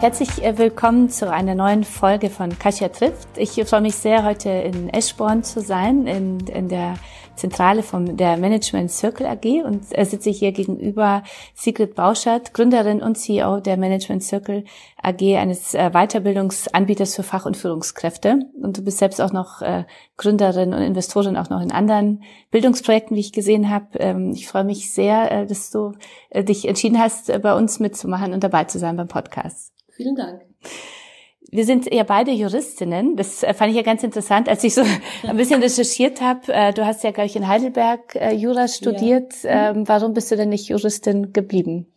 Herzlich äh, willkommen zu einer neuen Folge von Kasia trifft. Ich freue mich sehr, heute in Eschborn zu sein, in, in der Zentrale von der Management Circle AG und äh, sitze hier gegenüber Sigrid Bauschert, Gründerin und CEO der Management Circle AG, eines äh, Weiterbildungsanbieters für Fach- und Führungskräfte. Und du bist selbst auch noch Gründerin und Investorin auch noch in anderen Bildungsprojekten, wie ich gesehen habe. Ähm, ich freue mich sehr, dass du dich entschieden hast, bei uns mitzumachen und dabei zu sein beim Podcast. Vielen Dank. Wir sind ja beide Juristinnen. Das äh, fand ich ja ganz interessant, als ich so ein bisschen recherchiert habe. Äh, du hast ja, glaube ich, in Heidelberg äh, Jura studiert. Ja. Ähm, warum bist du denn nicht Juristin geblieben?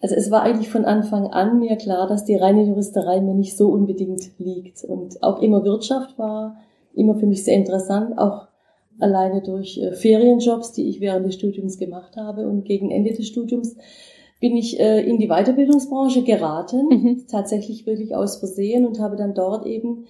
Also es war eigentlich von Anfang an mir klar, dass die reine Juristerei mir nicht so unbedingt liegt. Und auch immer Wirtschaft war immer für mich sehr interessant, auch alleine durch Ferienjobs, die ich während des Studiums gemacht habe. Und gegen Ende des Studiums bin ich äh, in die Weiterbildungsbranche geraten, mhm. tatsächlich wirklich aus Versehen und habe dann dort eben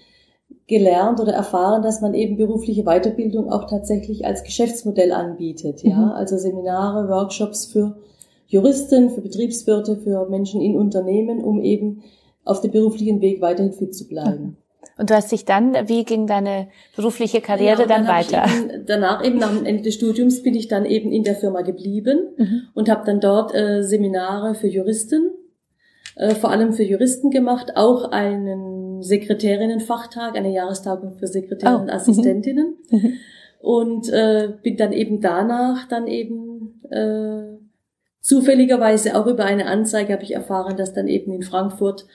gelernt oder erfahren, dass man eben berufliche Weiterbildung auch tatsächlich als Geschäftsmodell anbietet. Ja, mhm. also Seminare, Workshops für Juristen, für Betriebswirte, für Menschen in Unternehmen, um eben auf dem beruflichen Weg weiterhin fit zu bleiben. Und du hast dich dann, wie ging deine berufliche Karriere ja, dann, dann weiter? Eben, danach eben nach dem Ende des Studiums bin ich dann eben in der Firma geblieben mhm. und habe dann dort äh, Seminare für Juristen, äh, vor allem für Juristen gemacht, auch einen Sekretärinnenfachtag, eine Jahrestagung für Sekretärinnen oh. und Assistentinnen. Mhm. mhm. Und äh, bin dann eben danach dann eben äh, zufälligerweise auch über eine Anzeige habe ich erfahren, dass dann eben in Frankfurt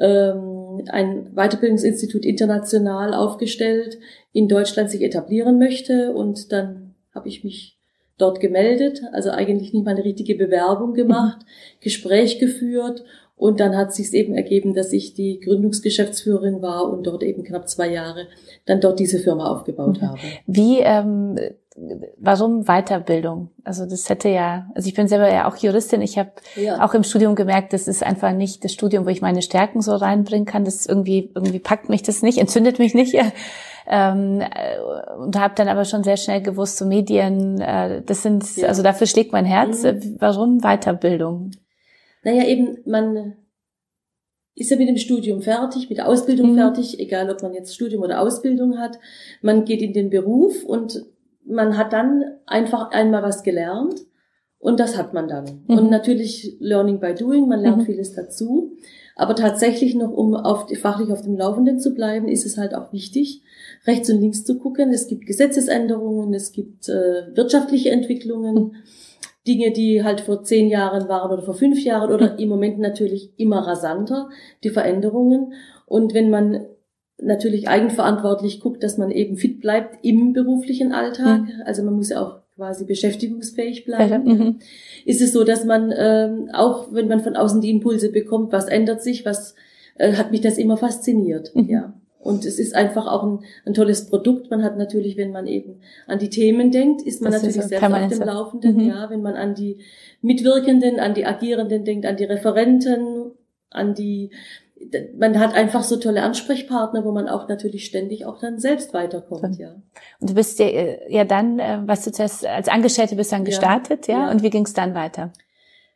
ähm, ein Weiterbildungsinstitut international aufgestellt in Deutschland sich etablieren möchte. Und dann habe ich mich dort gemeldet, also eigentlich nicht mal eine richtige Bewerbung gemacht. Gespräch geführt und dann hat sich eben ergeben, dass ich die Gründungsgeschäftsführerin war und dort eben knapp zwei Jahre dann dort diese Firma aufgebaut mhm. habe. Wie, ähm, warum Weiterbildung? Also das hätte ja, also ich bin selber ja auch Juristin. Ich habe ja. auch im Studium gemerkt, das ist einfach nicht das Studium, wo ich meine Stärken so reinbringen kann. Das irgendwie irgendwie packt mich das nicht, entzündet mich nicht. Ähm, und habe dann aber schon sehr schnell gewusst, so Medien, äh, das sind, ja. also dafür schlägt mein Herz. Mhm. Warum Weiterbildung? Naja, eben, man ist ja mit dem Studium fertig, mit der Ausbildung mhm. fertig, egal ob man jetzt Studium oder Ausbildung hat. Man geht in den Beruf und man hat dann einfach einmal was gelernt und das hat man dann. Mhm. Und natürlich Learning by Doing, man lernt mhm. vieles dazu. Aber tatsächlich noch, um auf, fachlich auf dem Laufenden zu bleiben, ist es halt auch wichtig, rechts und links zu gucken. Es gibt Gesetzesänderungen, es gibt äh, wirtschaftliche Entwicklungen. Mhm Dinge, die halt vor zehn Jahren waren oder vor fünf Jahren oder im Moment natürlich immer rasanter, die Veränderungen. Und wenn man natürlich eigenverantwortlich guckt, dass man eben fit bleibt im beruflichen Alltag, mhm. also man muss ja auch quasi beschäftigungsfähig bleiben, mhm. ist es so, dass man ähm, auch, wenn man von außen die Impulse bekommt, was ändert sich, was äh, hat mich das immer fasziniert, mhm. ja. Und es ist einfach auch ein, ein, tolles Produkt. Man hat natürlich, wenn man eben an die Themen denkt, ist man das natürlich ist selbst auf dem Laufenden. Mhm. Ja, wenn man an die Mitwirkenden, an die Agierenden denkt, an die Referenten, an die, man hat einfach so tolle Ansprechpartner, wo man auch natürlich ständig auch dann selbst weiterkommt, ja. Und du bist ja, äh, ja dann, äh, was du zuerst als Angestellte bist dann gestartet, ja? ja? Und wie ging es dann weiter?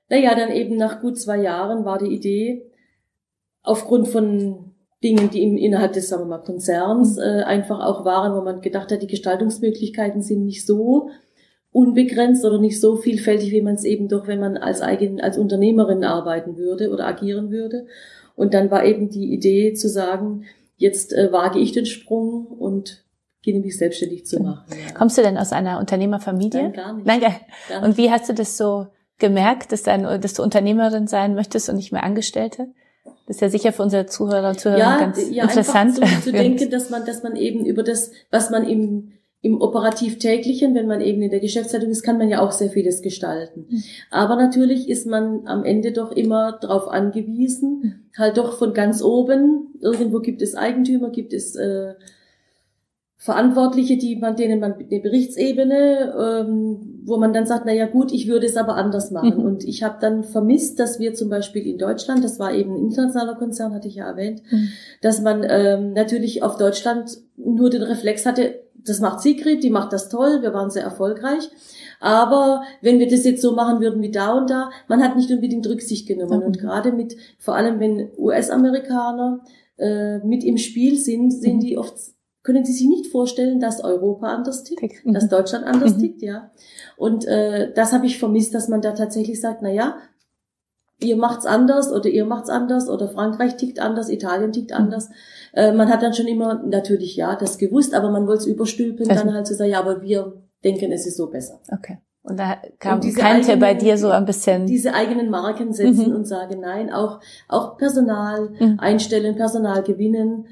Naja, dann eben nach gut zwei Jahren war die Idee, aufgrund von Dingen, die im, innerhalb des, sagen wir mal, Konzerns mhm. äh, einfach auch waren, wo man gedacht hat, die Gestaltungsmöglichkeiten sind nicht so unbegrenzt oder nicht so vielfältig, wie man es eben doch, wenn man als eigen, als Unternehmerin arbeiten würde oder agieren würde. Und dann war eben die Idee zu sagen, jetzt äh, wage ich den Sprung und gehe mich selbstständig zu machen. Ja. Kommst du denn aus einer Unternehmerfamilie? Nein, gar nicht. Nein, gar, gar nicht. Und wie hast du das so gemerkt, dass, dein, dass du Unternehmerin sein möchtest und nicht mehr Angestellte? Das ist ja sicher für unsere Zuhörer und Zuhörer ja, ganz ja, interessant. Ja, so zu denken, dass man, dass man eben über das, was man im, im operativ täglichen, wenn man eben in der Geschäftsleitung ist, kann man ja auch sehr vieles gestalten. Mhm. Aber natürlich ist man am Ende doch immer darauf angewiesen, mhm. halt doch von ganz oben, irgendwo gibt es Eigentümer, gibt es äh, Verantwortliche, die man, denen man eine Berichtsebene, ähm, wo man dann sagt, na ja gut, ich würde es aber anders machen. Mhm. Und ich habe dann vermisst, dass wir zum Beispiel in Deutschland, das war eben ein internationaler Konzern, hatte ich ja erwähnt, mhm. dass man ähm, natürlich auf Deutschland nur den Reflex hatte, das macht Sigrid, die macht das toll, wir waren sehr erfolgreich. Aber wenn wir das jetzt so machen würden wie da und da, man hat nicht unbedingt Rücksicht genommen. Mhm. Und gerade mit, vor allem wenn US-Amerikaner äh, mit im Spiel sind, sind mhm. die oft können Sie sich nicht vorstellen, dass Europa anders tickt, mhm. dass Deutschland anders mhm. tickt, ja. Und äh, das habe ich vermisst, dass man da tatsächlich sagt, na ja, ihr macht's anders oder ihr macht's anders oder Frankreich tickt anders, Italien tickt anders. Äh, man hat dann schon immer natürlich ja das gewusst, aber man wollte es überstülpen, also, dann halt zu sagen, ja, aber wir denken, es ist so besser. Okay. Und da kam und kannte eigenen, bei dir so ein bisschen diese eigenen Marken setzen mhm. und sagen, nein, auch auch Personal mhm. einstellen, Personal gewinnen,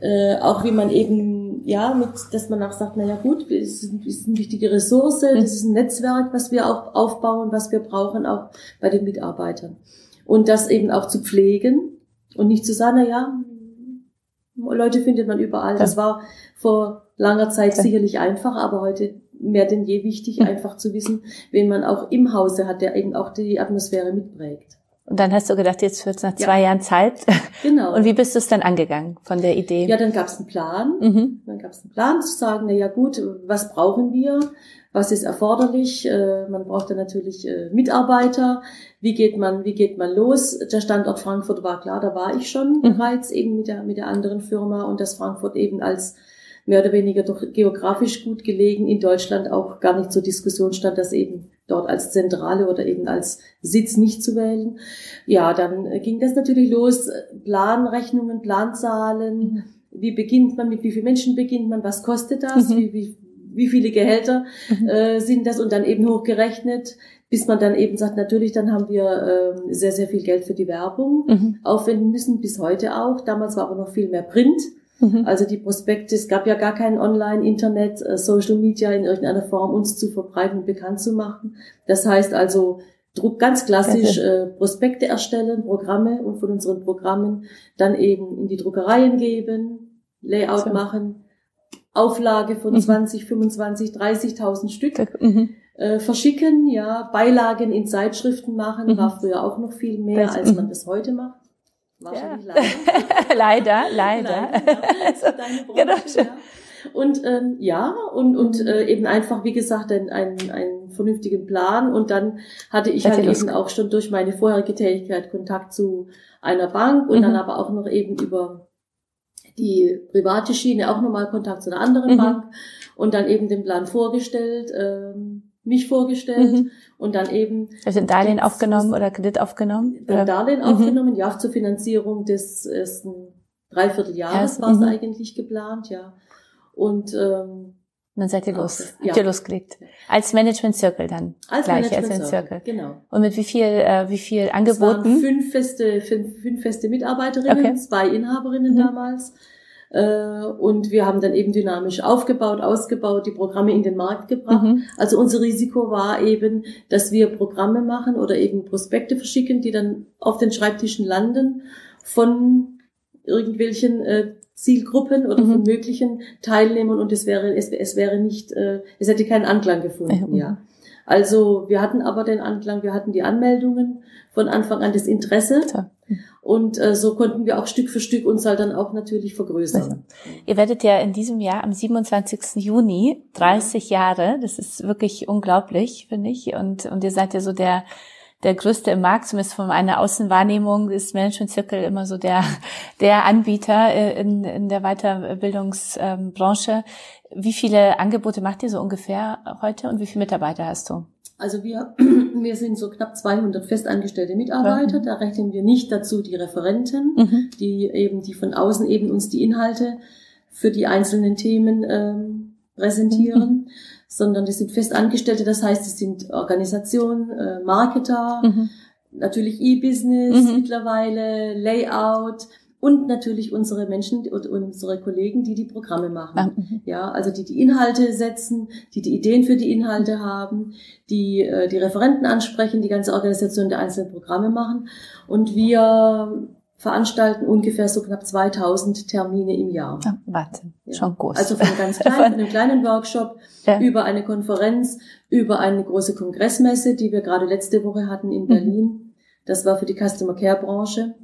äh, auch wie man eben ja, mit, dass man auch sagt, na ja gut, es ist, ist eine wichtige Ressource, das ist ein Netzwerk, was wir auch aufbauen, was wir brauchen, auch bei den Mitarbeitern. Und das eben auch zu pflegen und nicht zu sagen, na ja, Leute findet man überall. Das war vor langer Zeit sicherlich einfach, aber heute mehr denn je wichtig, einfach zu wissen, wen man auch im Hause hat, der eben auch die Atmosphäre mitprägt. Und dann hast du gedacht, jetzt wird's nach zwei ja. Jahren Zeit. Genau. Und wie bist du es dann angegangen von der Idee? Ja, dann gab's einen Plan. Mhm. Dann gab's einen Plan zu sagen, na ja gut, was brauchen wir? Was ist erforderlich? Äh, man braucht dann natürlich äh, Mitarbeiter. Wie geht man, wie geht man los? Der Standort Frankfurt war klar, da war ich schon mhm. bereits eben mit der, mit der anderen Firma und das Frankfurt eben als mehr oder weniger doch geografisch gut gelegen in Deutschland auch gar nicht zur Diskussion stand, dass eben dort als Zentrale oder eben als Sitz nicht zu wählen. Ja, dann ging das natürlich los. Planrechnungen, Planzahlen. Mhm. Wie beginnt man, mit wie vielen Menschen beginnt man, was kostet das, mhm. wie, wie, wie viele Gehälter mhm. äh, sind das und dann eben hochgerechnet, bis man dann eben sagt, natürlich, dann haben wir äh, sehr, sehr viel Geld für die Werbung mhm. aufwenden müssen, bis heute auch. Damals war aber noch viel mehr Print. Mhm. Also die Prospekte, es gab ja gar kein Online, Internet, äh, Social Media in irgendeiner Form uns zu verbreiten und bekannt zu machen. Das heißt also, Druck ganz klassisch äh, Prospekte erstellen, Programme und von unseren Programmen dann eben in die Druckereien geben, Layout so. machen, Auflage von mhm. 20, 25, 30.000 Stück mhm. äh, verschicken, ja, Beilagen in Zeitschriften machen, mhm. war früher auch noch viel mehr, das, als man das heute macht. Wahrscheinlich ja. leider. leider, leider. leider ja. genau. ja. Und ähm, ja, und, und äh, eben einfach, wie gesagt, einen, einen, einen vernünftigen Plan. Und dann hatte ich halt eben auch schon durch meine vorherige Tätigkeit Kontakt zu einer Bank und mhm. dann aber auch noch eben über die private Schiene auch nochmal Kontakt zu einer anderen mhm. Bank und dann eben den Plan vorgestellt. Ähm, mich vorgestellt mhm. und dann eben. Also ein Darlehen aufgenommen oder Kredit aufgenommen? Ein Darlehen mhm. aufgenommen, ja, zur Finanzierung des ersten Dreivierteljahres war es mhm. eigentlich geplant, ja. Und ähm, und dann seid ihr los, okay. habt ihr losgelegt. Als Management Circle dann. Als gleich, Management als Circle. Circle. Genau. Und mit wie viel, äh, wie viel Angeboten? Es waren fünf feste, fünf, fünf feste Mitarbeiterinnen, okay. zwei Inhaberinnen mhm. damals. Äh, und wir haben dann eben dynamisch aufgebaut, ausgebaut, die Programme in den Markt gebracht. Mhm. Also unser Risiko war eben, dass wir Programme machen oder eben Prospekte verschicken, die dann auf den Schreibtischen landen von irgendwelchen äh, Zielgruppen oder mhm. von möglichen Teilnehmern und es wäre es, es wäre nicht äh, es hätte keinen Anklang gefunden, mhm. ja. Also wir hatten aber den Anklang, wir hatten die Anmeldungen von Anfang an das Interesse. Ja. Und äh, so konnten wir auch Stück für Stück uns halt dann auch natürlich vergrößern. Ihr werdet ja in diesem Jahr am 27. Juni 30 Jahre. Das ist wirklich unglaublich, finde ich. Und, und ihr seid ja so der, der größte im Markt, zumindest von einer Außenwahrnehmung ist Management Circle immer so der, der Anbieter äh, in, in der Weiterbildungsbranche. Wie viele Angebote macht ihr so ungefähr heute und wie viele Mitarbeiter hast du? Also wir, wir sind so knapp 200 festangestellte Mitarbeiter. Da rechnen wir nicht dazu die Referenten, mhm. die eben, die von außen eben uns die Inhalte für die einzelnen Themen ähm, präsentieren, mhm. sondern das sind Festangestellte. Das heißt, es sind Organisationen, äh, Marketer, mhm. natürlich E-Business mhm. mittlerweile, Layout, und natürlich unsere Menschen und unsere Kollegen, die die Programme machen. Ja, also die die Inhalte setzen, die die Ideen für die Inhalte haben, die äh, die Referenten ansprechen, die ganze Organisation der einzelnen Programme machen. Und wir veranstalten ungefähr so knapp 2000 Termine im Jahr. Ja, warte, ja. schon groß. Also von ganz klein, einem kleinen Workshop ja. über eine Konferenz, über eine große Kongressmesse, die wir gerade letzte Woche hatten in mhm. Berlin. Mhm. Das war für die Customer Care Branche.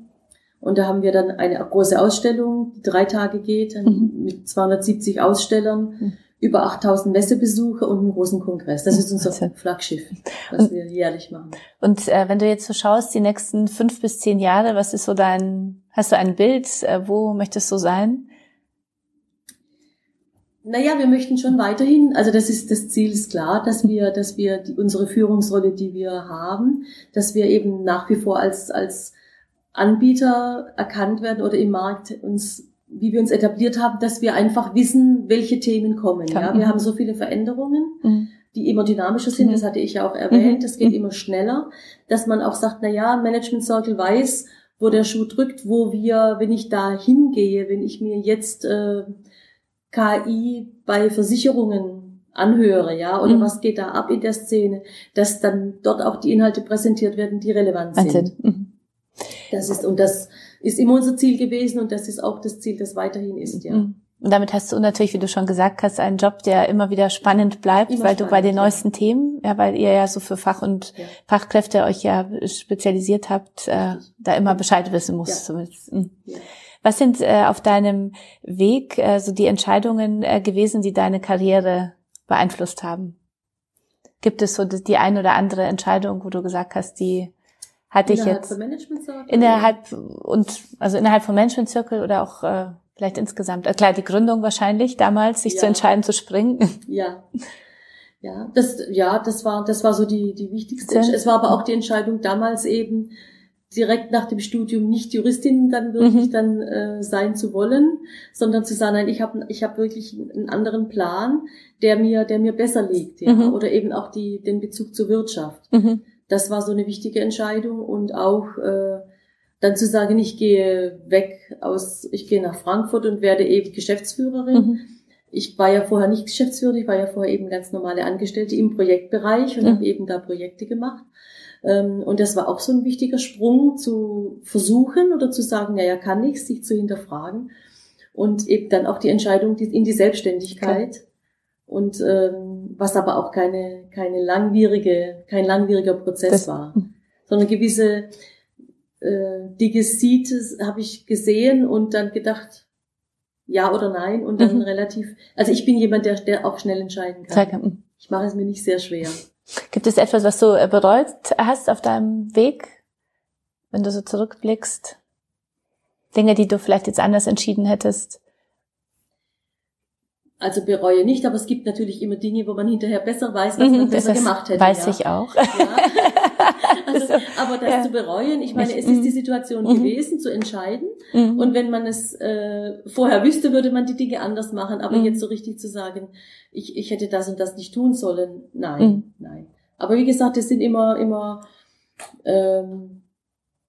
Und da haben wir dann eine große Ausstellung, die drei Tage geht, mhm. mit 270 Ausstellern. Mhm über 8000 Messebesucher und einen großen Kongress. Das ist unser Flaggschiff, was wir jährlich machen. Und äh, wenn du jetzt so schaust, die nächsten fünf bis zehn Jahre, was ist so dein, hast du ein Bild, äh, wo möchtest du sein? Naja, wir möchten schon weiterhin, also das ist, das Ziel ist klar, dass wir, dass wir die, unsere Führungsrolle, die wir haben, dass wir eben nach wie vor als, als Anbieter erkannt werden oder im Markt uns wie wir uns etabliert haben, dass wir einfach wissen, welche Themen kommen. Ja, wir haben so viele Veränderungen, mhm. die immer dynamischer sind. Mhm. Das hatte ich ja auch erwähnt. Das geht mhm. immer schneller, dass man auch sagt, na ja, Management Circle weiß, wo der Schuh drückt, wo wir, wenn ich da hingehe, wenn ich mir jetzt äh, KI bei Versicherungen anhöre, ja, oder mhm. was geht da ab in der Szene, dass dann dort auch die Inhalte präsentiert werden, die relevant sind. Mhm. Das ist und das ist immer unser Ziel gewesen und das ist auch das Ziel, das weiterhin ist, ja. Mhm. Und damit hast du natürlich, wie du schon gesagt hast, einen Job, der immer wieder spannend bleibt, immer weil spannend, du bei den neuesten ja. Themen, ja, weil ihr ja so für Fach und ja. Fachkräfte euch ja spezialisiert habt, äh, da immer Bescheid wissen musst. Ja. Zumindest. Mhm. Was sind äh, auf deinem Weg äh, so die Entscheidungen äh, gewesen, die deine Karriere beeinflusst haben? Gibt es so die ein oder andere Entscheidung, wo du gesagt hast, die hatte ich jetzt von Management Circle? innerhalb und also innerhalb von Management Circle oder auch äh, vielleicht insgesamt. Also klar, die Gründung wahrscheinlich damals, sich ja. zu entscheiden zu springen. Ja. Ja, das ja, das war das war so die die wichtigste. Es war aber auch die Entscheidung damals eben direkt nach dem Studium nicht Juristin dann wirklich mhm. dann äh, sein zu wollen, sondern zu sagen, nein, ich habe ich habe wirklich einen anderen Plan, der mir der mir besser liegt, ja, mhm. oder eben auch die den Bezug zur Wirtschaft. Mhm das war so eine wichtige Entscheidung und auch äh, dann zu sagen, ich gehe weg aus, ich gehe nach Frankfurt und werde eben Geschäftsführerin. Mhm. Ich war ja vorher nicht Geschäftsführerin, ich war ja vorher eben ganz normale Angestellte im Projektbereich und mhm. habe eben da Projekte gemacht. Ähm, und das war auch so ein wichtiger Sprung zu versuchen oder zu sagen, ja, ja, kann ich, sich zu hinterfragen. Und eben dann auch die Entscheidung in die Selbstständigkeit. Okay. Und ähm, was aber auch keine, keine langwierige, kein langwieriger Prozess das, war, sondern gewisse äh, Dinge sieht, habe ich gesehen und dann gedacht, ja oder nein und dann mhm. relativ, also ich bin jemand, der, der auch schnell entscheiden kann. Mhm. Ich mache es mir nicht sehr schwer. Gibt es etwas, was du äh, bereut hast auf deinem Weg, wenn du so zurückblickst? Dinge, die du vielleicht jetzt anders entschieden hättest? Also bereue nicht, aber es gibt natürlich immer Dinge, wo man hinterher besser weiß, was man mhm, besser gemacht hätte. Weiß ja. ich auch. Ja. Also, aber das ja. zu bereuen, ich meine, es ist die mhm. Situation mhm. gewesen, zu entscheiden. Mhm. Und wenn man es äh, vorher wüsste, würde man die Dinge anders machen. Aber mhm. jetzt so richtig zu sagen, ich, ich hätte das und das nicht tun sollen, nein, mhm. nein. Aber wie gesagt, es sind immer, immer, ähm,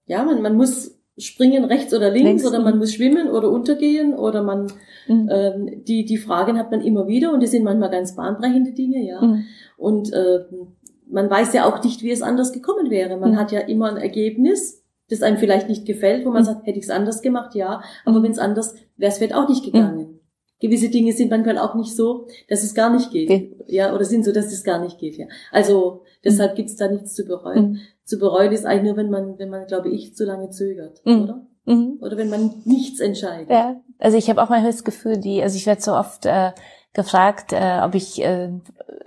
ja, man, man muss springen rechts oder links, links oder man muss schwimmen oder untergehen oder man mhm. ähm, die die Fragen hat man immer wieder und die sind manchmal ganz bahnbrechende Dinge ja mhm. und äh, man weiß ja auch nicht wie es anders gekommen wäre man mhm. hat ja immer ein Ergebnis das einem vielleicht nicht gefällt wo man mhm. sagt hätte ich es anders gemacht ja aber mhm. wenn es anders wäre es vielleicht auch nicht gegangen mhm. gewisse Dinge sind manchmal auch nicht so dass es gar nicht geht okay. ja oder sind so dass es gar nicht geht ja also deshalb gibt's da nichts zu bereuen zu bereuen ist eigentlich nur, wenn man, wenn man, glaube ich, zu lange zögert, mhm. oder? Mhm. Oder wenn man nichts entscheidet. Ja, also ich habe auch manchmal das Gefühl, die, also ich werde so oft äh, gefragt, äh, ob ich, äh,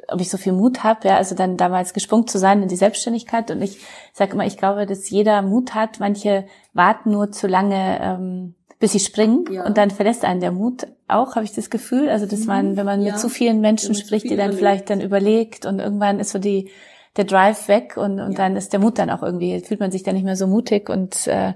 ob ich so viel Mut habe, ja, also dann damals gesprungen zu sein in die Selbstständigkeit. Und ich sage immer, ich glaube, dass jeder Mut hat. Manche warten nur zu lange, ähm, bis sie springen ja. und dann verlässt einen der Mut auch, habe ich das Gefühl. Also dass man, wenn man ja. mit zu vielen Menschen spricht, die dann überlegt. vielleicht dann überlegt und irgendwann ist so die der Drive weg und, und ja. dann ist der Mut dann auch irgendwie, fühlt man sich dann nicht mehr so mutig und äh,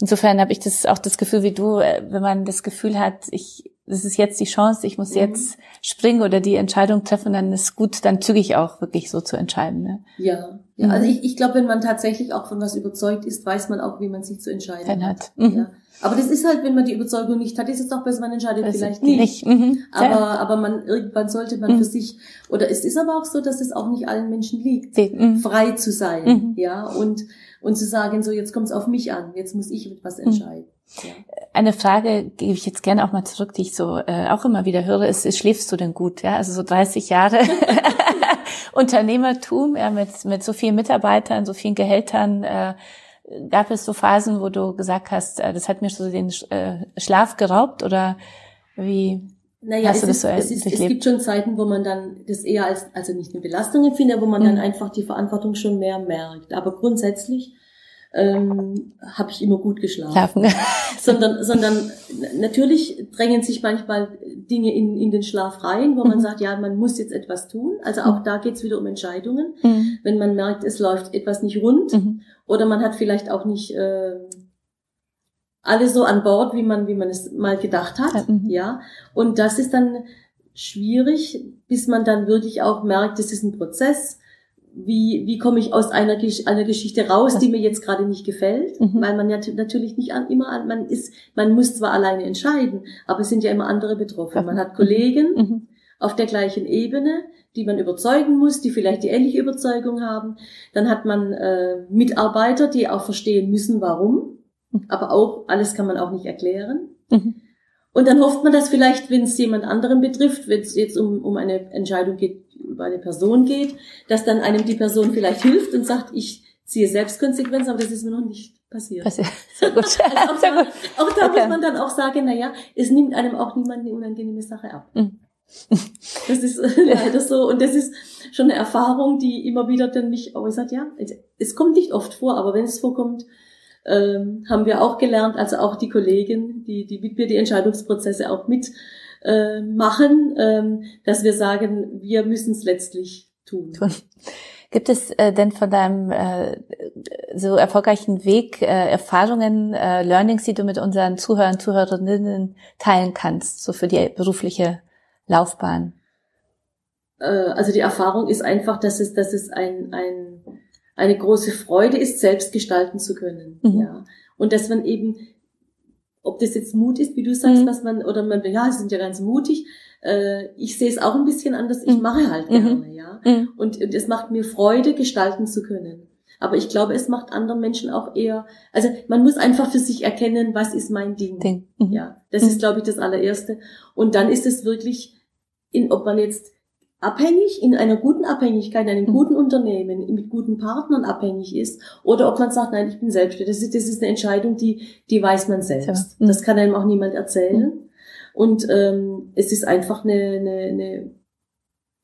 insofern habe ich das auch das Gefühl wie du, äh, wenn man das Gefühl hat, ich das ist jetzt die Chance, ich muss mhm. jetzt springen oder die Entscheidung treffen, dann ist gut, dann zügig auch wirklich so zu entscheiden. Ne? Ja, ja. Mhm. also ich, ich glaube, wenn man tatsächlich auch von was überzeugt ist, weiß man auch, wie man sich zu entscheiden hat. Mhm. Ja. Aber das ist halt, wenn man die Überzeugung nicht hat, ist es auch besser, man entscheidet das vielleicht nicht. nicht. Mhm. Aber, aber man, irgendwann sollte man mhm. für sich, oder es ist aber auch so, dass es auch nicht allen Menschen liegt, mhm. frei zu sein, mhm. ja, und, und zu sagen, so jetzt kommt es auf mich an, jetzt muss ich etwas hm. entscheiden. Ja. Eine Frage gebe ich jetzt gerne auch mal zurück, die ich so äh, auch immer wieder höre, ist, ist, schläfst du denn gut? Ja, also so 30 Jahre Unternehmertum, ja, mit, mit so vielen Mitarbeitern, so vielen Gehältern, äh, gab es so Phasen, wo du gesagt hast, äh, das hat mir so den äh, Schlaf geraubt oder wie? Naja, Hast es, ist, so es, ist, es gibt schon Zeiten, wo man dann das eher als, also nicht eine Belastung empfindet, wo man mhm. dann einfach die Verantwortung schon mehr merkt. Aber grundsätzlich ähm, habe ich immer gut geschlafen. Schlafen. sondern, sondern natürlich drängen sich manchmal Dinge in, in den Schlaf rein, wo mhm. man sagt, ja, man muss jetzt etwas tun. Also auch mhm. da geht's wieder um Entscheidungen. Mhm. Wenn man merkt, es läuft etwas nicht rund mhm. oder man hat vielleicht auch nicht äh, alle so an Bord, wie man, wie man es mal gedacht hat. Mhm. Ja. Und das ist dann schwierig, bis man dann wirklich auch merkt, es ist ein Prozess. Wie, wie komme ich aus einer, einer Geschichte raus, die mir jetzt gerade nicht gefällt? Mhm. Weil man ja natürlich nicht an, immer an, man ist, man muss zwar alleine entscheiden, aber es sind ja immer andere betroffen. Man hat Kollegen mhm. auf der gleichen Ebene, die man überzeugen muss, die vielleicht die ähnliche Überzeugung haben. Dann hat man äh, Mitarbeiter, die auch verstehen müssen, warum aber auch alles kann man auch nicht erklären. Mhm. Und dann hofft man, dass vielleicht, wenn es jemand anderen betrifft, wenn es jetzt um, um eine Entscheidung geht, über eine Person geht, dass dann einem die Person vielleicht hilft und sagt, ich ziehe selbst Konsequenzen, aber das ist mir noch nicht passiert. Passiert. Sehr gut. also auch, Sehr gut. auch da okay. muss man dann auch sagen, na ja, es nimmt einem auch niemand eine unangenehme Sache ab. Mhm. Das ist leider so. Und das ist schon eine Erfahrung, die immer wieder dann mich auch sagt, ja, es kommt nicht oft vor, aber wenn es vorkommt, ähm, haben wir auch gelernt, also auch die Kollegen, die, die mit mir die Entscheidungsprozesse auch mit äh, machen, ähm, dass wir sagen, wir müssen es letztlich tun. Gibt es äh, denn von deinem äh, so erfolgreichen Weg äh, Erfahrungen, äh, Learnings, die du mit unseren Zuhörern, Zuhörerinnen teilen kannst, so für die berufliche Laufbahn? Äh, also die Erfahrung ist einfach, dass es, dass es ein, ein eine große Freude ist, selbst gestalten zu können. Mhm. Ja. Und dass man eben, ob das jetzt Mut ist, wie du sagst, mhm. was man, oder man, ja, sie sind ja ganz mutig. Äh, ich sehe es auch ein bisschen anders. Ich mhm. mache halt mhm. gerne, ja. Mhm. Und, und es macht mir Freude, gestalten zu können. Aber ich glaube, es macht anderen Menschen auch eher, also man muss einfach für sich erkennen, was ist mein Ding. Ding. Mhm. Ja, das ist, glaube ich, das allererste. Und dann ist es wirklich, in, ob man jetzt abhängig, in einer guten Abhängigkeit, in einem mhm. guten Unternehmen, mit guten Partnern abhängig ist, oder ob man sagt, nein, ich bin selbstständig. Das ist, das ist eine Entscheidung, die, die weiß man selbst. Ja. Das kann einem auch niemand erzählen. Mhm. Und ähm, es ist einfach eine, eine, eine,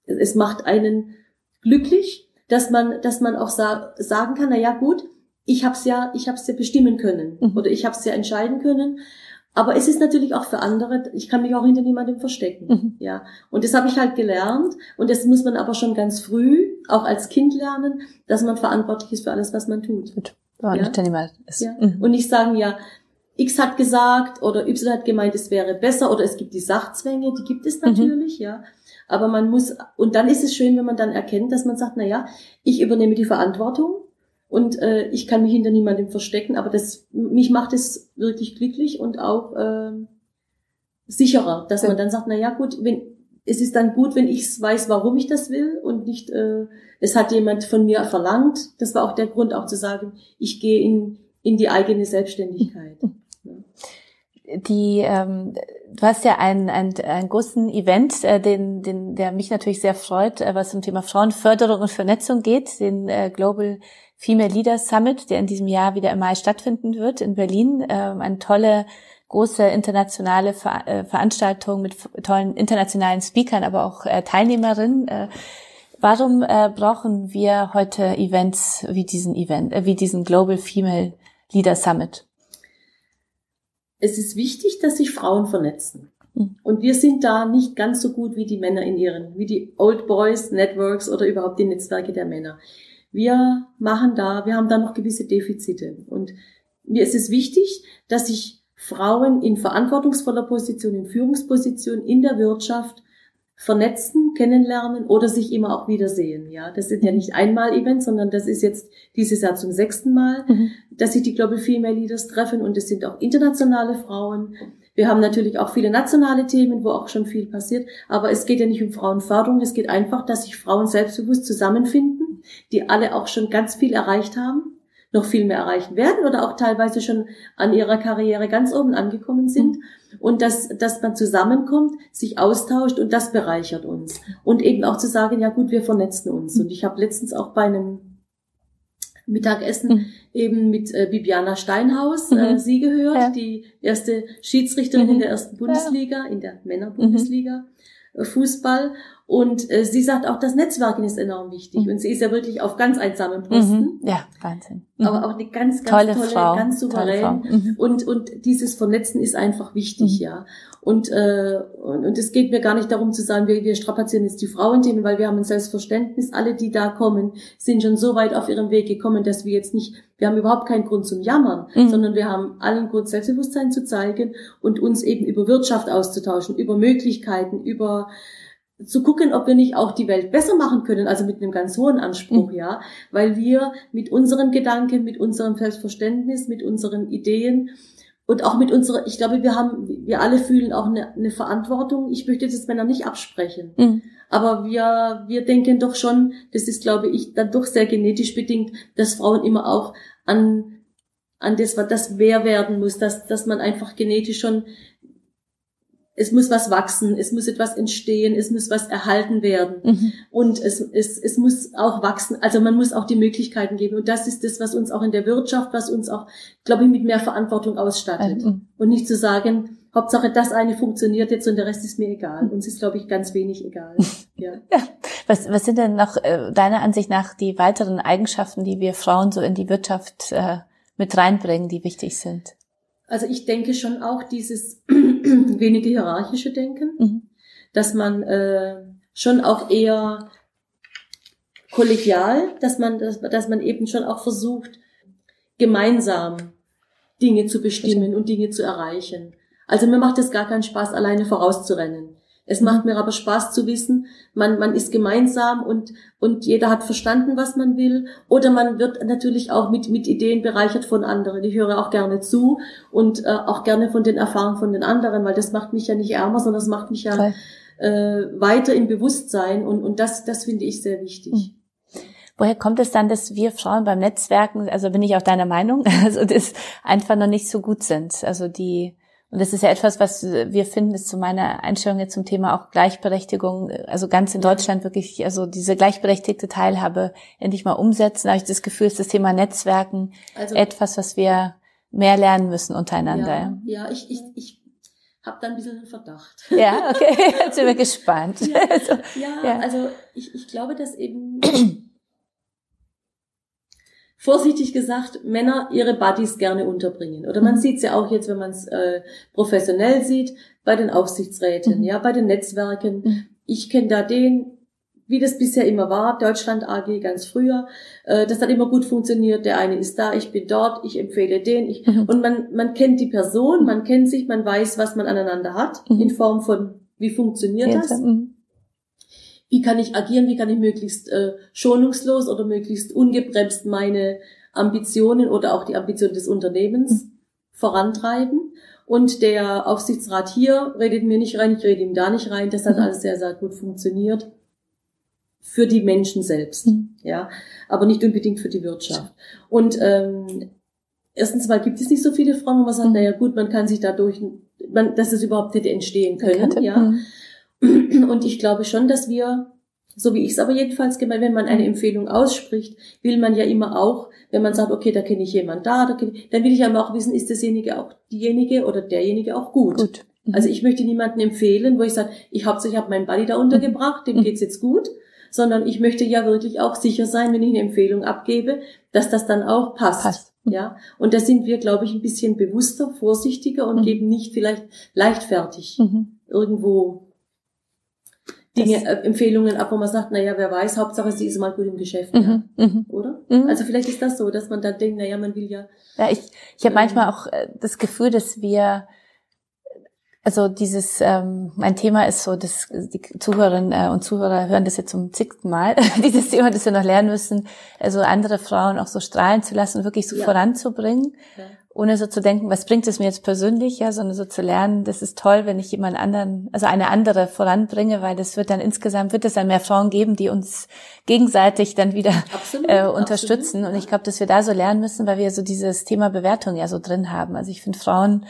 es macht einen glücklich, dass man, dass man auch sa sagen kann, na ja, gut, ich hab's ja, ich hab's ja bestimmen können mhm. oder ich hab's ja entscheiden können. Aber es ist natürlich auch für andere, ich kann mich auch hinter niemandem verstecken. Mhm. Ja. Und das habe ich halt gelernt. Und das muss man aber schon ganz früh, auch als Kind lernen, dass man verantwortlich ist für alles, was man tut. Gut. Ja? ja. Mhm. Und nicht sagen, ja, X hat gesagt oder Y hat gemeint, es wäre besser oder es gibt die Sachzwänge, die gibt es mhm. natürlich, mhm. ja. Aber man muss, und dann ist es schön, wenn man dann erkennt, dass man sagt, na ja, ich übernehme die Verantwortung und äh, ich kann mich hinter niemandem verstecken, aber das mich macht es wirklich glücklich und auch äh, sicherer, dass man dann sagt, na ja gut, wenn es ist dann gut, wenn ich weiß, warum ich das will und nicht äh, es hat jemand von mir verlangt. Das war auch der Grund, auch zu sagen, ich gehe in in die eigene Selbstständigkeit. die ähm, du hast ja einen, einen, einen großen Event, äh, den, den, der mich natürlich sehr freut, äh, was zum Thema Frauenförderung und Vernetzung geht, den äh, Global Female Leaders Summit, der in diesem Jahr wieder im Mai stattfinden wird in Berlin. Ähm, eine tolle, große internationale Ver äh, Veranstaltung mit tollen internationalen Speakern, aber auch äh, Teilnehmerinnen. Äh, warum äh, brauchen wir heute Events wie diesen Event, äh, wie diesen Global Female Leader Summit? Es ist wichtig, dass sich Frauen vernetzen. Hm. Und wir sind da nicht ganz so gut wie die Männer in ihren, wie die Old Boys Networks oder überhaupt die Netzwerke der Männer wir machen da, wir haben da noch gewisse Defizite. Und mir ist es wichtig, dass sich Frauen in verantwortungsvoller Position, in Führungsposition in der Wirtschaft vernetzen, kennenlernen oder sich immer auch wiedersehen. Ja, das sind ja nicht einmal Events, sondern das ist jetzt dieses Jahr zum sechsten Mal, mhm. dass sich die Global Female Leaders treffen und es sind auch internationale Frauen. Wir haben natürlich auch viele nationale Themen, wo auch schon viel passiert, aber es geht ja nicht um Frauenförderung, es geht einfach, dass sich Frauen selbstbewusst zusammenfinden die alle auch schon ganz viel erreicht haben, noch viel mehr erreichen werden oder auch teilweise schon an ihrer Karriere ganz oben angekommen sind. Und dass, dass man zusammenkommt, sich austauscht und das bereichert uns. Und eben auch zu sagen, ja gut, wir vernetzen uns. Und ich habe letztens auch bei einem Mittagessen mhm. eben mit äh, Bibiana Steinhaus, äh, mhm. äh, sie gehört, ja. die erste Schiedsrichterin mhm. in der ersten Bundesliga, in der Männerbundesliga Fußball. Und äh, sie sagt auch, das Netzwerken ist enorm wichtig. Mhm. Und sie ist ja wirklich auf ganz einsamen Posten. Mhm. Ja, Wahnsinn. Mhm. Aber auch eine ganz, ganz tolle, tolle Frau. ganz souverän. Mhm. Und, und dieses Vernetzen ist einfach wichtig, mhm. ja. Und, äh, und, und es geht mir gar nicht darum zu sagen, wir, wir strapazieren jetzt die Frauenthemen, weil wir haben ein Selbstverständnis. Alle, die da kommen, sind schon so weit auf ihrem Weg gekommen, dass wir jetzt nicht, wir haben überhaupt keinen Grund zum Jammern, mhm. sondern wir haben allen Grund, Selbstbewusstsein zu zeigen und uns eben über Wirtschaft auszutauschen, über Möglichkeiten, über zu gucken, ob wir nicht auch die Welt besser machen können, also mit einem ganz hohen Anspruch, mhm. ja, weil wir mit unseren Gedanken, mit unserem Selbstverständnis, mit unseren Ideen und auch mit unserer, ich glaube, wir haben, wir alle fühlen auch eine, eine Verantwortung. Ich möchte das Männer nicht absprechen. Mhm. Aber wir, wir denken doch schon, das ist, glaube ich, dann doch sehr genetisch bedingt, dass Frauen immer auch an, an das, was das wer werden muss, dass, dass man einfach genetisch schon es muss was wachsen, es muss etwas entstehen, es muss was erhalten werden mhm. und es, es, es muss auch wachsen, also man muss auch die Möglichkeiten geben und das ist das, was uns auch in der Wirtschaft, was uns auch, glaube ich, mit mehr Verantwortung ausstattet mhm. und nicht zu sagen, Hauptsache das eine funktioniert jetzt und der Rest ist mir egal. Uns ist, glaube ich, ganz wenig egal. Ja. ja. Was, was sind denn noch äh, deiner Ansicht nach die weiteren Eigenschaften, die wir Frauen so in die Wirtschaft äh, mit reinbringen, die wichtig sind? Also ich denke schon auch dieses wenige hierarchische Denken, mhm. dass man äh, schon auch eher kollegial, dass man, dass, dass man eben schon auch versucht, gemeinsam Dinge zu bestimmen und Dinge zu erreichen. Also mir macht es gar keinen Spaß, alleine vorauszurennen. Es macht mir aber Spaß zu wissen, man, man ist gemeinsam und, und jeder hat verstanden, was man will. Oder man wird natürlich auch mit, mit Ideen bereichert von anderen. Ich höre auch gerne zu und äh, auch gerne von den Erfahrungen von den anderen, weil das macht mich ja nicht ärmer, sondern das macht mich ja äh, weiter im Bewusstsein und, und das, das finde ich sehr wichtig. Mhm. Woher kommt es dann, dass wir Frauen beim Netzwerken, also bin ich auch deiner Meinung, also das einfach noch nicht so gut sind? Also die und das ist ja etwas, was wir finden, ist zu meiner Einstellung jetzt zum Thema auch Gleichberechtigung, also ganz in Deutschland wirklich, also diese gleichberechtigte Teilhabe endlich mal umsetzen. Da habe ich das Gefühl, ist das Thema Netzwerken also, etwas, was wir mehr lernen müssen untereinander. Ja, ja ich, ich, ich habe da ein bisschen einen Verdacht. Ja, okay, jetzt sind wir gespannt. Ja, also, ja, ja. also ich, ich glaube, dass eben vorsichtig gesagt, Männer ihre Buddies gerne unterbringen. Oder man mhm. sieht es ja auch jetzt, wenn man es äh, professionell sieht, bei den Aufsichtsräten, mhm. ja, bei den Netzwerken. Mhm. Ich kenne da den, wie das bisher immer war, Deutschland AG ganz früher. Äh, das hat immer gut funktioniert. Der eine ist da, ich bin dort, ich empfehle den. Ich, mhm. Und man, man kennt die Person, man kennt sich, man weiß, was man aneinander hat, mhm. in Form von, wie funktioniert das. Wie kann ich agieren, wie kann ich möglichst äh, schonungslos oder möglichst ungebremst meine Ambitionen oder auch die Ambitionen des Unternehmens mhm. vorantreiben. Und der Aufsichtsrat hier redet mir nicht rein, ich rede ihm da nicht rein. Das hat mhm. alles sehr, sehr gut funktioniert für die Menschen selbst, mhm. ja, aber nicht unbedingt für die Wirtschaft. Und ähm, erstens mal gibt es nicht so viele Frauen, wo man sagt, mhm. naja gut, man kann sich dadurch, man, dass es überhaupt hätte entstehen können, ja. Mhm. Und ich glaube schon, dass wir, so wie ich es aber jedenfalls gemeint, wenn man eine Empfehlung ausspricht, will man ja immer auch, wenn man sagt, okay, da kenne ich jemand da, da ich, dann will ich aber auch wissen, ist dasjenige auch diejenige oder derjenige auch gut. gut. Mhm. Also ich möchte niemanden empfehlen, wo ich sage, ich hauptsächlich habe meinen Buddy da untergebracht, dem mhm. geht's jetzt gut, sondern ich möchte ja wirklich auch sicher sein, wenn ich eine Empfehlung abgebe, dass das dann auch passt. passt. Mhm. Ja, und da sind wir, glaube ich, ein bisschen bewusster, vorsichtiger und mhm. geben nicht vielleicht leichtfertig mhm. irgendwo Dinge, äh, Empfehlungen ab, wo man sagt, naja, wer weiß, Hauptsache sie ist mal gut im Geschäft, mhm, ja. Mhm. oder? Mhm. Also vielleicht ist das so, dass man dann denkt, naja, man will ja. Ja, ich, ich habe ähm, manchmal auch äh, das Gefühl, dass wir also dieses, ähm, mein Thema ist so, dass die Zuhörerinnen äh, und Zuhörer hören das jetzt zum zigten Mal, dieses Thema, das wir noch lernen müssen, also andere Frauen auch so strahlen zu lassen, wirklich so ja. voranzubringen. Ja. Ohne so zu denken, was bringt es mir jetzt persönlich, ja, sondern so zu lernen, das ist toll, wenn ich jemand anderen, also eine andere voranbringe, weil das wird dann insgesamt, wird es dann mehr Frauen geben, die uns gegenseitig dann wieder absolut, äh, unterstützen. Absolut. Und ich glaube, dass wir da so lernen müssen, weil wir so dieses Thema Bewertung ja so drin haben. Also ich finde, Frauen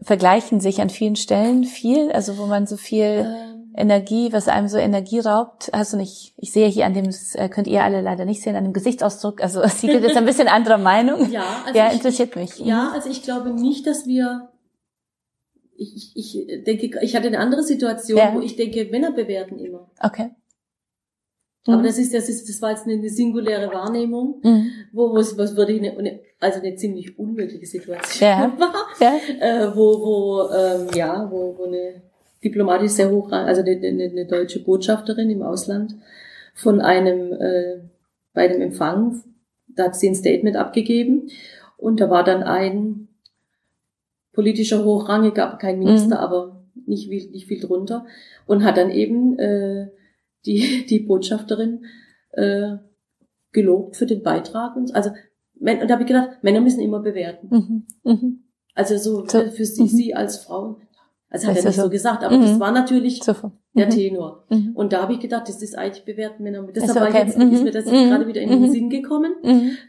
vergleichen sich an vielen Stellen viel, also wo man so viel ähm Energie, was einem so Energie raubt, hast du nicht, ich sehe hier an dem, das äh, könnt ihr alle leider nicht sehen, an dem Gesichtsausdruck, also Sigrid ist ein bisschen anderer Meinung. Ja, also ja, interessiert ich, mich. Ja, also ich glaube nicht, dass wir, ich, ich, ich denke, ich hatte eine andere Situation, ja. wo ich denke, Männer bewerten immer. Okay. Aber mhm. das ist, das ist, das war jetzt eine, singuläre Wahrnehmung, mhm. wo, wo es, was würde eine, eine, also eine ziemlich unmögliche Situation ja. war, ja. Äh, wo, wo, ähm, ja, wo, wo eine, diplomatisch sehr hoch, also eine, eine, eine deutsche Botschafterin im Ausland von einem, äh, bei einem Empfang, da hat sie ein Statement abgegeben und da war dann ein politischer Hochrangiger, kein Minister, mhm. aber nicht viel, nicht viel drunter und hat dann eben äh, die, die Botschafterin äh, gelobt für den Beitrag und also und da habe ich gedacht, Männer müssen immer bewerten. Mhm. Mhm. Also so, so für sie, mhm. sie als Frau also hat er nicht so gesagt, aber das mhm. war natürlich so. der mhm. Tenor. Mhm. Und da habe ich gedacht, das ist eigentlich bewerten Männer. Deshalb okay. jetzt, ist mir das jetzt gerade wieder in den Sinn gekommen.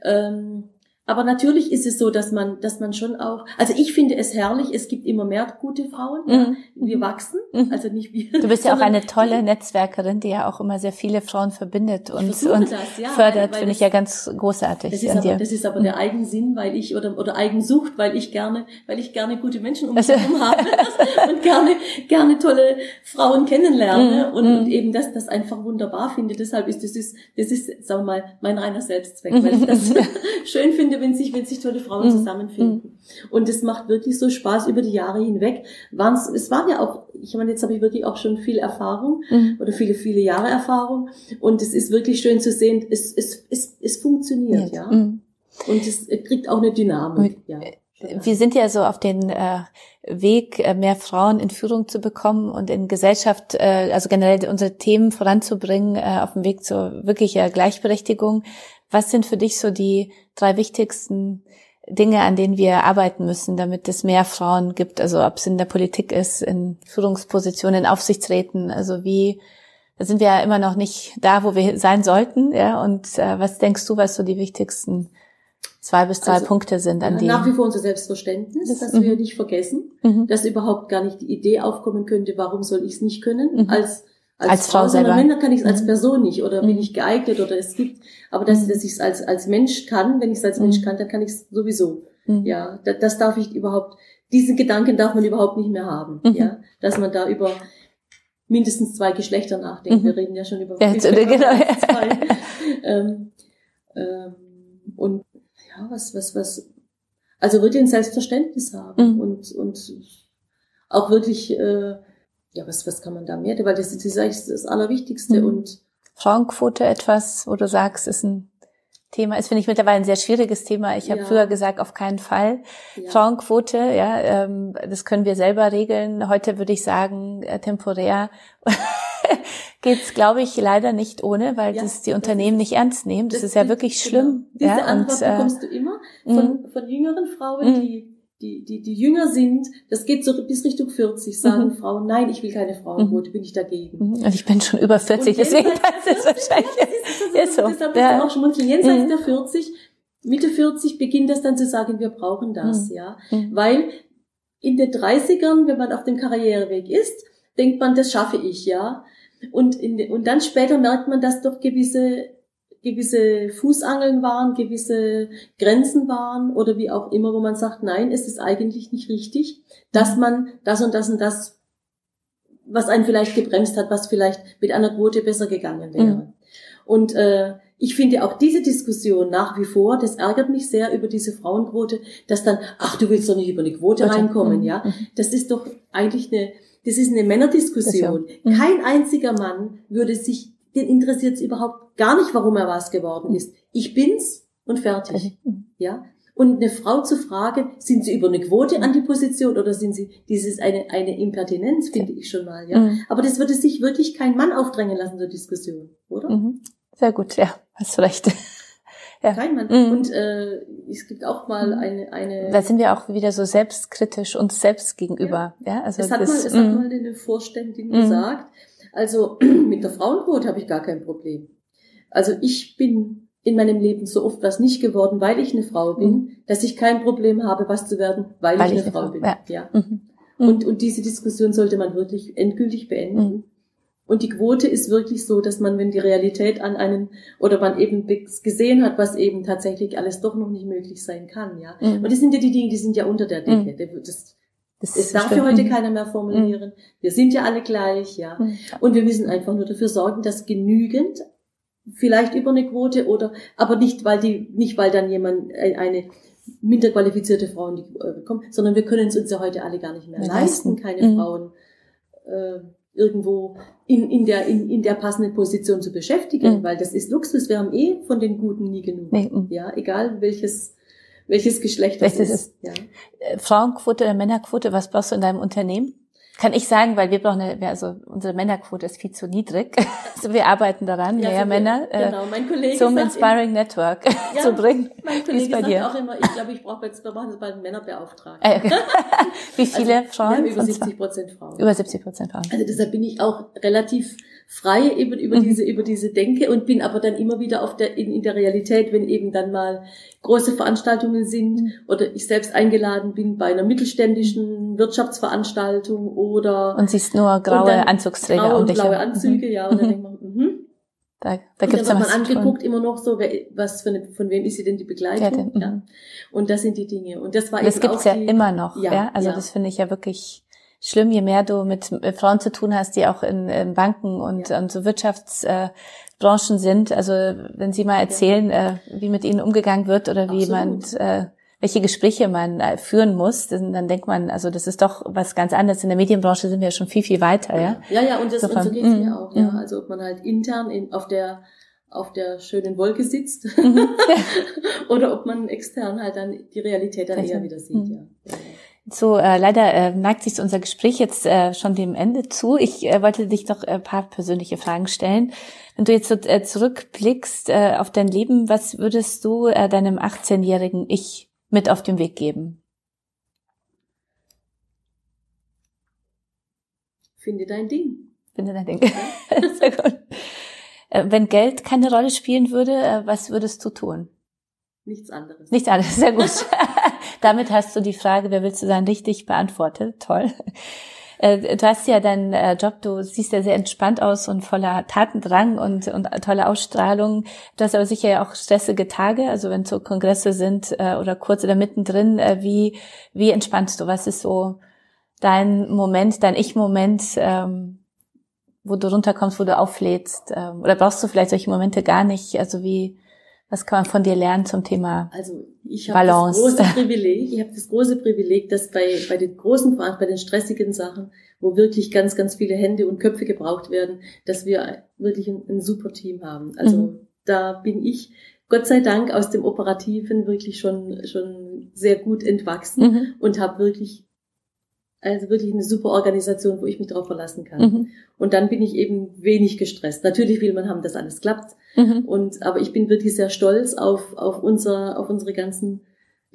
Ähm, aber natürlich ist es so, dass man, dass man schon auch, also ich finde es herrlich, es gibt immer mehr gute Frauen, mhm. ja, wir wachsen, mhm. also nicht wir. Du bist ja auch eine tolle Netzwerkerin, die ja auch immer sehr viele Frauen verbindet und, und das, ja, fördert, finde ich ja ganz großartig. Das ist, aber, dir. das ist aber der mhm. Eigensinn, weil ich, oder, oder Eigensucht, weil ich gerne, weil ich gerne gute Menschen um mich herum habe und gerne, gerne tolle Frauen kennenlerne mhm. und, und, mhm. eben das, das einfach wunderbar finde. Deshalb ist das ist, das ist, sagen wir mal, mein reiner Selbstzweck, weil ich das schön finde, finde, wenn sich, wenn sich tolle Frauen mhm. zusammenfinden. Mhm. Und es macht wirklich so Spaß über die Jahre hinweg. Waren's, es waren ja auch, ich meine, jetzt habe ich wirklich auch schon viel Erfahrung mhm. oder viele, viele Jahre Erfahrung. Und es ist wirklich schön zu sehen, es, es, es, es funktioniert, ja. Mhm. Und es kriegt auch eine Dynamik, ja. Wir sind ja so auf den äh, Weg, äh, mehr Frauen in Führung zu bekommen und in Gesellschaft, äh, also generell unsere Themen voranzubringen, äh, auf dem Weg zur wirklicher Gleichberechtigung. Was sind für dich so die drei wichtigsten Dinge, an denen wir arbeiten müssen, damit es mehr Frauen gibt? Also ob es in der Politik ist, in Führungspositionen, in Aufsichtsräten, also wie, da sind wir ja immer noch nicht da, wo wir sein sollten, ja. Und äh, was denkst du, was so die wichtigsten zwei bis drei also, Punkte sind, an denen nach wie vor unser Selbstverständnis, dass mhm. wir nicht vergessen, mhm. dass überhaupt gar nicht die Idee aufkommen könnte, warum soll ich es nicht können, mhm. als als, als Frau, Frau selber. Männer kann ich es als mhm. Person nicht oder bin mhm. ich geeignet oder es gibt, aber dass, mhm. dass ich es als, als Mensch kann, wenn ich es als Mensch kann, dann kann ich es sowieso. Ja, das, das darf ich überhaupt, diesen Gedanken darf man überhaupt nicht mehr haben. Ja, dass man da über mindestens zwei Geschlechter nachdenkt. Wir reden ja schon über ja, genau. zwei. ähm, ähm, und ja, was, was, was, also wirklich ein Selbstverständnis haben und, und auch wirklich äh, ja, was, was kann man da mehr? Weil das, das ist eigentlich das Allerwichtigste mhm. und Frauenquote etwas, wo du sagst, ist ein Thema, ist finde ich mittlerweile ein sehr schwieriges Thema. Ich habe ja. früher gesagt, auf keinen Fall. Ja. Frauenquote, ja, ähm, das können wir selber regeln. Heute würde ich sagen, äh, temporär geht's, glaube ich, leider nicht ohne, weil ja, das die Unternehmen nicht ernst nehmen. Das, das ist ja wirklich genau. schlimm. Diese ja, Antwort und, äh, bekommst du immer von, mhm. von jüngeren Frauen, mhm. die die, die, die jünger sind, das geht so bis Richtung 40, sagen mhm. Frauen, nein, ich will keine Frauenquote, mhm. bin ich dagegen. Mhm. Also ich bin schon über 40, deswegen passt es wahrscheinlich. Ja, ist so. Deshalb ja. auch schmunzeln. Jenseits mhm. der 40, Mitte 40 beginnt das dann zu sagen, wir brauchen das, ja. Weil in den 30ern, wenn man auf dem Karriereweg ist, denkt man, das schaffe ich, ja. Und, in, und dann später merkt man, dass doch gewisse gewisse Fußangeln waren, gewisse Grenzen waren oder wie auch immer, wo man sagt, nein, es ist eigentlich nicht richtig, dass mhm. man das und das und das, was einen vielleicht gebremst hat, was vielleicht mit einer Quote besser gegangen wäre. Mhm. Und äh, ich finde auch diese Diskussion nach wie vor, das ärgert mich sehr über diese Frauenquote, dass dann, ach, du willst doch nicht über eine Quote reinkommen, mhm. ja. Mhm. Das ist doch eigentlich eine, das ist eine Männerdiskussion. Mhm. Kein einziger Mann würde sich den interessiert es überhaupt gar nicht, warum er was geworden ist. Ich bin's und fertig. Ja. Und eine Frau zu fragen, sind sie über eine Quote an die Position oder sind sie, dieses eine, eine Impertinenz, finde ich schon mal, ja. Mhm. Aber das würde sich wirklich kein Mann aufdrängen lassen zur Diskussion, oder? Mhm. Sehr gut, ja, hast recht. Ja. Kein Mann. Mhm. Und äh, es gibt auch mal mhm. eine, eine. Da sind wir auch wieder so selbstkritisch uns selbst gegenüber. Ja, ja also es hat das, mal, es hat mhm. mal eine Vorständin mhm. gesagt. Also mit der Frauenquote habe ich gar kein Problem. Also ich bin in meinem Leben so oft was nicht geworden, weil ich eine Frau bin, mhm. dass ich kein Problem habe, was zu werden, weil, weil ich, eine ich Frau bin. Ja. ja. Mhm. Und, und diese Diskussion sollte man wirklich endgültig beenden. Mhm. Und die Quote ist wirklich so, dass man, wenn die Realität an einen oder man eben gesehen hat, was eben tatsächlich alles doch noch nicht möglich sein kann, ja. Mhm. Und das sind ja die Dinge, die sind ja unter der Decke. Mhm. Das, das, das darf ja heute keiner mehr formulieren. Mhm. Wir sind ja alle gleich, ja. Mhm. Und wir müssen einfach nur dafür sorgen, dass genügend, vielleicht über eine Quote oder, aber nicht, weil die, nicht weil dann jemand äh, eine minder qualifizierte Frau in die äh, kommt, sondern wir können es uns ja heute alle gar nicht mehr leisten, keine mhm. Frauen äh, irgendwo in, in, der, in, in der passenden Position zu beschäftigen, mhm. weil das ist Luxus. Wir haben eh von den Guten nie genug. Mhm. Ja, egal welches, welches Geschlecht das ist. ist. Ja. Äh, Frauenquote oder Männerquote, was brauchst du in deinem Unternehmen? Kann ich sagen, weil wir brauchen eine, also unsere Männerquote ist viel zu niedrig. Also wir arbeiten daran, ja, mehr so Männer äh, genau. mein Kollege zum Inspiring immer, Network ja, zu bringen. Mein Kollege bei dir? sagt auch immer, ich glaube, ich brauche jetzt, wir machen jetzt bald einen Männerbeauftragten. Äh, Wie viele also, Frauen? Wir haben über 70 Prozent Frauen. Über 70 Prozent Frauen. Also deshalb bin ich auch relativ frei eben über mhm. diese, über diese Denke und bin aber dann immer wieder auf der, in, in der Realität, wenn eben dann mal große Veranstaltungen sind mhm. oder ich selbst eingeladen bin bei einer mittelständischen Wirtschaftsveranstaltung oder. Und siehst nur graue Anzugsträger graue und blaue Anzüge, mhm. ja, und dann mhm. denkt man, mhm. Da, da gibt's und dann wird man angeguckt immer noch so, wer, was für eine, von wem ist sie denn die Begleitung? Ja, ja. Und das sind die Dinge. Und das war das eben gibt's ja die, immer noch. Ja, ja? also ja. das finde ich ja wirklich schlimm, je mehr du mit Frauen zu tun hast, die auch in, in Banken und, ja. und so Wirtschaftsbranchen äh, sind. Also wenn sie mal erzählen, ja. äh, wie mit ihnen umgegangen wird oder wie Absolut. man äh, welche Gespräche man äh, führen muss, dann, dann denkt man, also das ist doch was ganz anderes. In der Medienbranche sind wir schon viel, viel weiter, ja? Ja, ja, und das so, und so geht's mir mm, auch, ja. Mm. Also ob man halt intern in, auf der auf der schönen Wolke sitzt mhm. oder ob man extern halt dann die Realität dann eher wieder sieht, mhm. ja. So, äh, leider äh, neigt sich unser Gespräch jetzt äh, schon dem Ende zu. Ich äh, wollte dich doch ein paar persönliche Fragen stellen. Wenn du jetzt so, äh, zurückblickst äh, auf dein Leben, was würdest du äh, deinem 18-jährigen Ich mit auf den Weg geben? Finde dein Ding. Finde dein Ding. Sehr gut. Äh, wenn Geld keine Rolle spielen würde, äh, was würdest du tun? Nichts anderes. Nichts anderes, sehr gut. Damit hast du die Frage, wer willst du sein, richtig beantwortet. Toll. Äh, du hast ja deinen äh, Job, du siehst ja sehr entspannt aus und voller Tatendrang und, und tolle Ausstrahlung. Du hast aber sicher ja auch stressige Tage, also wenn so Kongresse sind äh, oder kurz oder mittendrin. Wie, wie entspannst du? Was ist so dein Moment, dein Ich-Moment, ähm, wo du runterkommst, wo du auflädst? Ähm, oder brauchst du vielleicht solche Momente gar nicht? Also wie, was kann man von dir lernen zum Thema Also ich habe das große Privileg, ich habe das große Privileg, dass bei, bei den großen bei den stressigen Sachen, wo wirklich ganz, ganz viele Hände und Köpfe gebraucht werden, dass wir wirklich ein, ein super Team haben. Also mhm. da bin ich Gott sei Dank aus dem Operativen wirklich schon, schon sehr gut entwachsen mhm. und habe wirklich also wirklich eine super Organisation, wo ich mich darauf verlassen kann. Mhm. Und dann bin ich eben wenig gestresst. Natürlich will man haben, dass alles klappt. Mhm. Und, aber ich bin wirklich sehr stolz auf, auf unser, auf unsere ganzen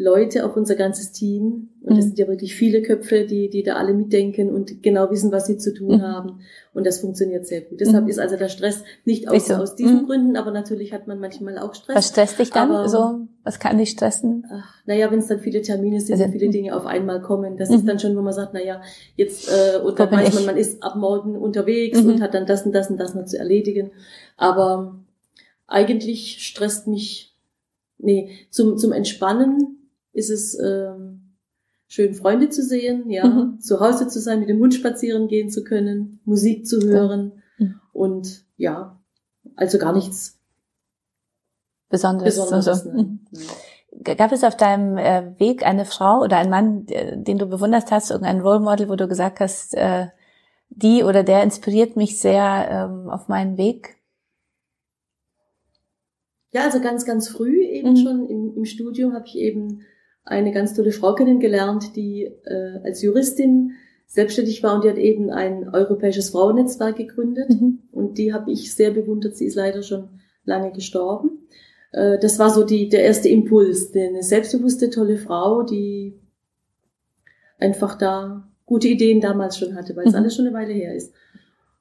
Leute, auf unser ganzes Team. Und es mhm. sind ja wirklich viele Köpfe, die, die da alle mitdenken und genau wissen, was sie zu tun mhm. haben. Und das funktioniert sehr gut. Deshalb mhm. ist also der Stress nicht aus, so. aus diesen mhm. Gründen, aber natürlich hat man manchmal auch Stress. Was stresst dich dann? Aber, so, was kann dich stressen? Ach, naja, wenn es dann viele Termine sind, also, viele. Dinge auf einmal kommen, das ist dann schon, wo man sagt, naja, jetzt, äh, und dann weiß man, man ist ab morgen unterwegs und hat dann das und das und das noch zu erledigen. Aber eigentlich stresst mich, nee, zum, zum Entspannen ist es ähm, schön, Freunde zu sehen, ja, mhm. zu Hause zu sein, mit dem Hund spazieren gehen zu können, Musik zu hören mhm. und ja, also gar nichts Besonderes. Besonderes also. Gab es auf deinem äh, Weg eine Frau oder einen Mann, den du bewundert hast, irgendein Role Model, wo du gesagt hast, äh, die oder der inspiriert mich sehr ähm, auf meinen Weg? Ja, also ganz, ganz früh eben mhm. schon im, im Studium habe ich eben eine ganz tolle Frau kennengelernt, die äh, als Juristin selbstständig war und die hat eben ein europäisches Frauennetzwerk gegründet. Mhm. Und die habe ich sehr bewundert. Sie ist leider schon lange gestorben. äh, das war so die, der erste Impuls. Eine selbstbewusste, tolle Frau, die einfach da gute Ideen damals schon hatte, weil es mhm. alles schon eine Weile her ist.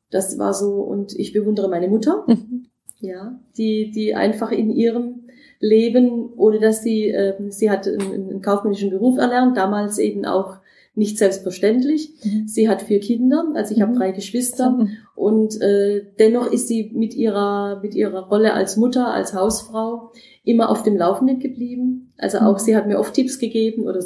Das war so, und ich bewundere meine Mutter, mhm. ja, die, die einfach in ihrem Leben, ohne dass sie, äh, sie hat einen, einen kaufmännischen Beruf erlernt, damals eben auch nicht selbstverständlich. Mhm. Sie hat vier Kinder, also ich mhm. habe drei Geschwister mhm. und äh, dennoch ist sie mit ihrer mit ihrer Rolle als Mutter, als Hausfrau immer auf dem Laufenden geblieben. Also auch mhm. sie hat mir oft Tipps gegeben oder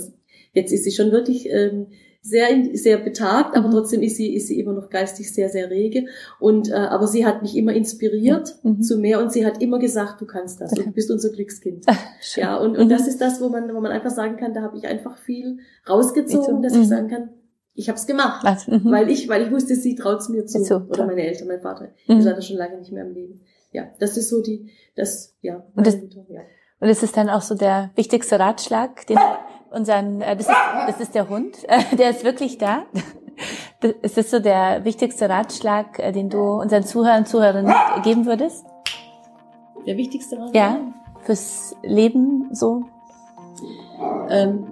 jetzt ist sie schon wirklich ähm, sehr, sehr betagt, aber mhm. trotzdem ist sie, ist sie immer noch geistig sehr, sehr rege. Und, äh, aber sie hat mich immer inspiriert mhm. zu mehr und sie hat immer gesagt, du kannst das, du bist unser Glückskind. ja, und, und mhm. das ist das, wo man, wo man einfach sagen kann, da habe ich einfach viel rausgezogen, dass ich mhm. sagen kann, ich habe es gemacht, also, weil ich, weil ich wusste, sie traut es mir zu. So, oder meine Eltern, mein Vater, mhm. ist leider schon lange nicht mehr im Leben. Ja, das ist so die, das, ja. Und das, ja. und das ist dann auch so der wichtigste Ratschlag, den unseren, äh, das, ist, das ist der Hund, äh, der ist wirklich da. Ist das so der wichtigste Ratschlag, äh, den du unseren Zuhörern und Zuhörerinnen geben würdest? Der wichtigste Ratschlag? Ja, fürs Leben so? Ähm,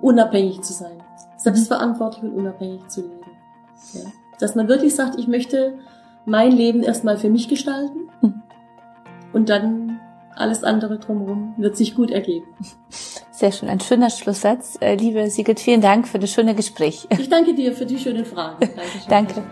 unabhängig zu sein. Selbstverantwortlich und unabhängig zu leben. Ja. Dass man wirklich sagt, ich möchte mein Leben erstmal für mich gestalten hm. und dann alles andere drumherum wird sich gut ergeben. Sehr schön, ein schöner Schlusssatz. Äh, liebe Sigrid, vielen Dank für das schöne Gespräch. Ich danke dir für die schönen Fragen. Danke.